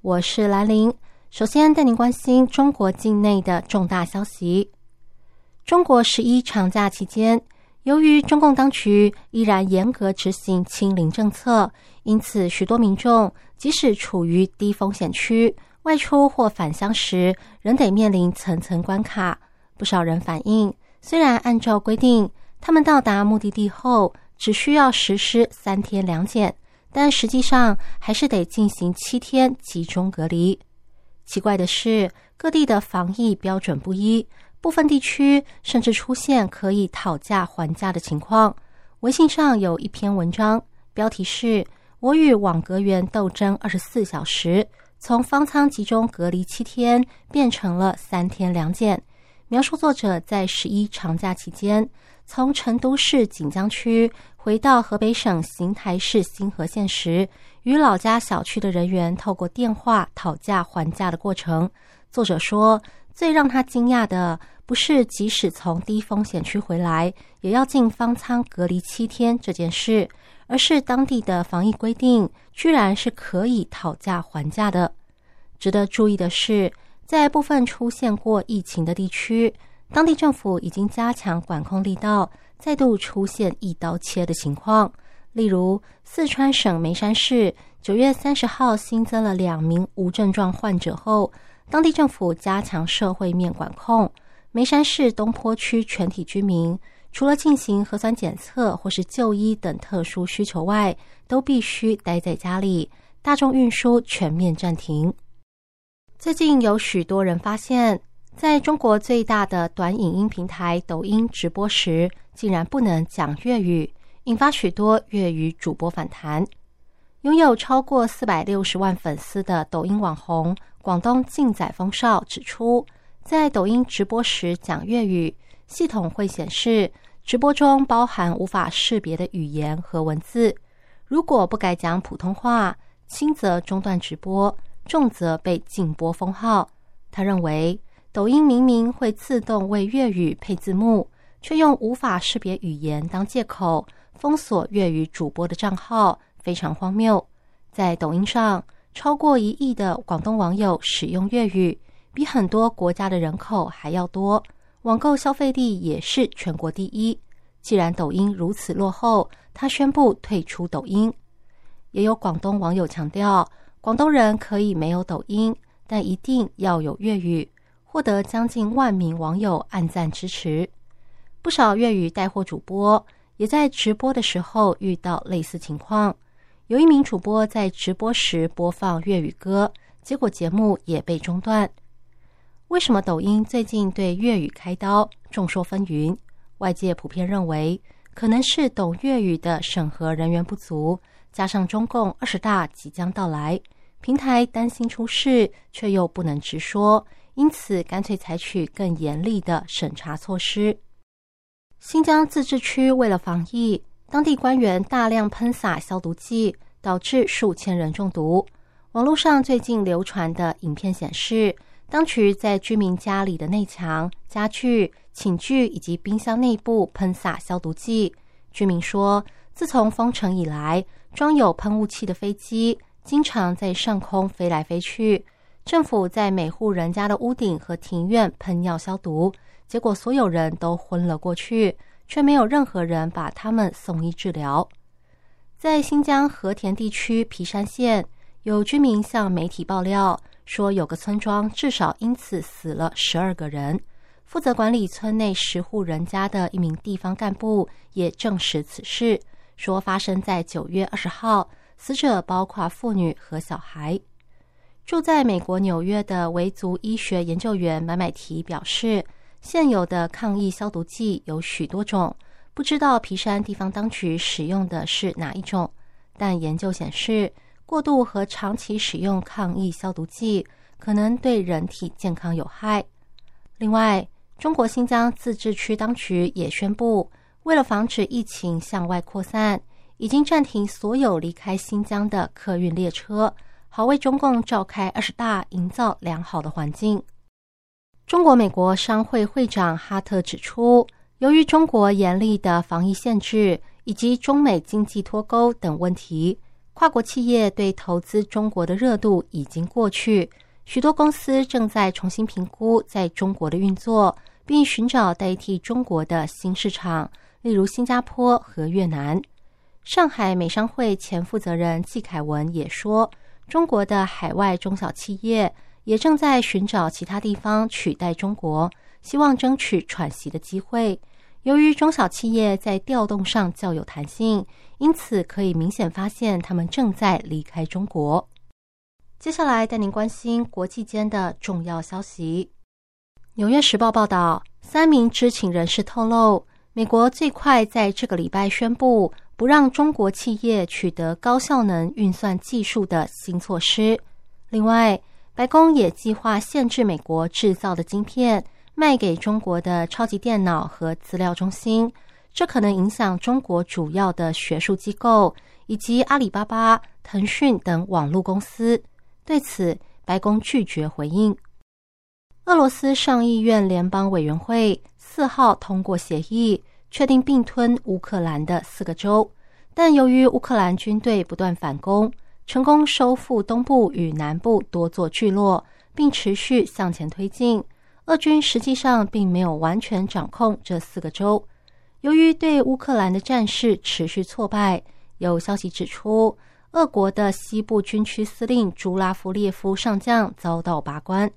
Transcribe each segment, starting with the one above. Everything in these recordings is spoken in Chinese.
我是兰玲。首先带您关心中国境内的重大消息。中国十一长假期间，由于中共当局依然严格执行清零政策，因此许多民众即使处于低风险区，外出或返乡时，仍得面临层层关卡。不少人反映，虽然按照规定，他们到达目的地后只需要实施三天两检。但实际上还是得进行七天集中隔离。奇怪的是，各地的防疫标准不一，部分地区甚至出现可以讨价还价的情况。微信上有一篇文章，标题是“我与网格员斗争二十四小时，从方舱集中隔离七天变成了三天两检”，描述作者在十一长假期间。从成都市锦江区回到河北省邢台市新河县时，与老家小区的人员透过电话讨价还价的过程。作者说，最让他惊讶的不是即使从低风险区回来也要进方舱隔离七天这件事，而是当地的防疫规定居然是可以讨价还价的。值得注意的是，在部分出现过疫情的地区。当地政府已经加强管控力道，再度出现一刀切的情况。例如，四川省眉山市九月三十号新增了两名无症状患者后，当地政府加强社会面管控。眉山市东坡区全体居民，除了进行核酸检测或是就医等特殊需求外，都必须待在家里。大众运输全面暂停。最近有许多人发现。在中国最大的短影音平台抖音直播时，竟然不能讲粤语，引发许多粤语主播反弹。拥有超过四百六十万粉丝的抖音网红广东劲仔风少指出，在抖音直播时讲粤语，系统会显示直播中包含无法识别的语言和文字。如果不改讲普通话，轻则中断直播，重则被禁播封号。他认为。抖音明明会自动为粤语配字幕，却用无法识别语言当借口封锁粤语主播的账号，非常荒谬。在抖音上，超过一亿的广东网友使用粤语，比很多国家的人口还要多，网购消费力也是全国第一。既然抖音如此落后，他宣布退出抖音。也有广东网友强调，广东人可以没有抖音，但一定要有粤语。获得将近万名网友按赞支持，不少粤语带货主播也在直播的时候遇到类似情况。有一名主播在直播时播放粤语歌，结果节目也被中断。为什么抖音最近对粤语开刀？众说纷纭。外界普遍认为，可能是懂粤语的审核人员不足，加上中共二十大即将到来，平台担心出事，却又不能直说。因此，干脆采取更严厉的审查措施。新疆自治区为了防疫，当地官员大量喷洒消毒剂，导致数千人中毒。网络上最近流传的影片显示，当局在居民家里的内墙、家具、寝具以及冰箱内部喷洒消毒剂。居民说，自从封城以来，装有喷雾器的飞机经常在上空飞来飞去。政府在每户人家的屋顶和庭院喷药消毒，结果所有人都昏了过去，却没有任何人把他们送医治疗。在新疆和田地区皮山县，有居民向媒体爆料说，有个村庄至少因此死了十二个人。负责管理村内十户人家的一名地方干部也证实此事，说发生在九月二十号，死者包括妇女和小孩。住在美国纽约的维族医学研究员买买提表示，现有的抗疫消毒剂有许多种，不知道皮山地方当局使用的是哪一种。但研究显示，过度和长期使用抗疫消毒剂可能对人体健康有害。另外，中国新疆自治区当局也宣布，为了防止疫情向外扩散，已经暂停所有离开新疆的客运列车，好为中共召开二十大营造良好的环境。中国美国商会会长哈特指出，由于中国严厉的防疫限制以及中美经济脱钩等问题，跨国企业对投资中国的热度已经过去。许多公司正在重新评估在中国的运作，并寻找代替中国的新市场，例如新加坡和越南。上海美商会前负责人季凯文也说，中国的海外中小企业也正在寻找其他地方取代中国，希望争取喘息的机会。由于中小企业在调动上较有弹性，因此可以明显发现他们正在离开中国。接下来带您关心国际间的重要消息。《纽约时报》报道，三名知情人士透露，美国最快在这个礼拜宣布不让中国企业取得高效能运算技术的新措施。另外，白宫也计划限制美国制造的晶片卖给中国的超级电脑和资料中心，这可能影响中国主要的学术机构以及阿里巴巴、腾讯等网络公司。对此，白宫拒绝回应。俄罗斯上议院联邦委员会四号通过协议，确定并吞乌克兰的四个州，但由于乌克兰军队不断反攻，成功收复东部与南部多座聚落，并持续向前推进，俄军实际上并没有完全掌控这四个州。由于对乌克兰的战事持续挫败，有消息指出。俄国的西部军区司令朱拉夫列夫上将遭到罢官。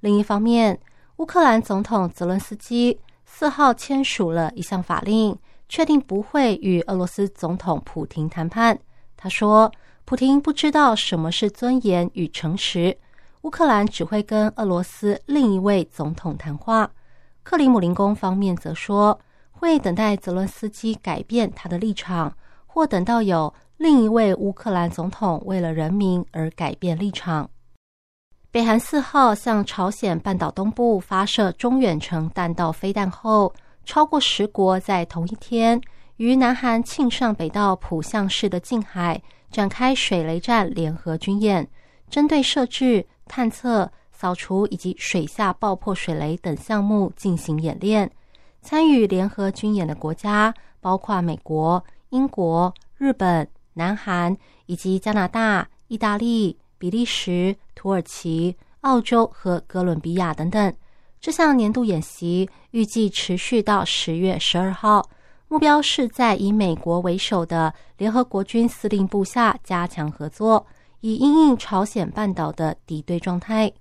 另一方面，乌克兰总统泽伦斯基四号签署了一项法令，确定不会与俄罗斯总统普京谈判。他说：“普京不知道什么是尊严与诚实。乌克兰只会跟俄罗斯另一位总统谈话。”克里姆林宫方面则说，会等待泽伦斯基改变他的立场，或等到有。另一位乌克兰总统为了人民而改变立场。北韩四号向朝鲜半岛东部发射中远程弹道飞弹后，超过十国在同一天于南韩庆尚北道浦项市的近海展开水雷战联合军演，针对设置、探测、扫除以及水下爆破水雷等项目进行演练。参与联合军演的国家包括美国、英国、日本。南韩以及加拿大、意大利、比利时、土耳其、澳洲和哥伦比亚等等。这项年度演习预计持续到十月十二号，目标是在以美国为首的联合国军司令部下加强合作，以应应朝鲜半岛的敌对状态。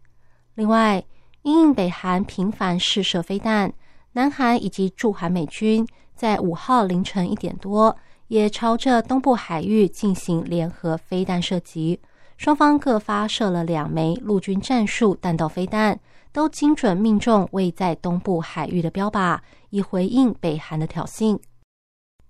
另外，因应北韩频繁试射飞弹，南韩以及驻韩美军在五号凌晨一点多。也朝着东部海域进行联合飞弹射击，双方各发射了两枚陆军战术弹道飞弹，都精准命中位在东部海域的标靶，以回应北韩的挑衅。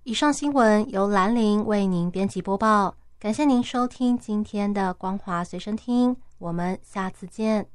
以上新闻由兰陵为您编辑播报，感谢您收听今天的光华随身听，我们下次见。